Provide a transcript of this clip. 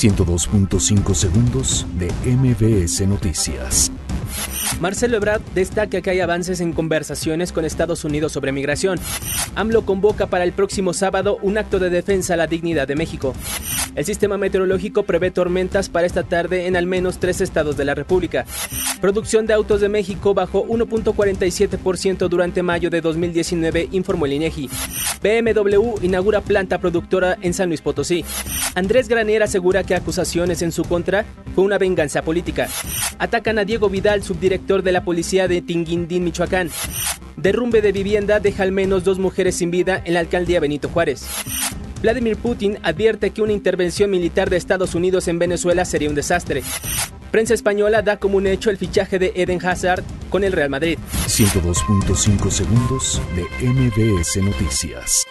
102.5 segundos de MBS Noticias. Marcelo Ebrard destaca que hay avances en conversaciones con Estados Unidos sobre migración. AMLO convoca para el próximo sábado un acto de defensa a la dignidad de México. El sistema meteorológico prevé tormentas para esta tarde en al menos tres estados de la República. Producción de autos de México bajó 1.47% durante mayo de 2019, informó el INEGI. BMW inaugura planta productora en San Luis Potosí. Andrés Granier asegura que acusaciones en su contra fue una venganza política. Atacan a Diego Vidal, subdirector de la policía de Tinguindín, Michoacán. Derrumbe de vivienda deja al menos dos mujeres sin vida en la alcaldía Benito Juárez. Vladimir Putin advierte que una intervención militar de Estados Unidos en Venezuela sería un desastre. Prensa española da como un hecho el fichaje de Eden Hazard con el Real Madrid. 102.5 segundos de MBS Noticias.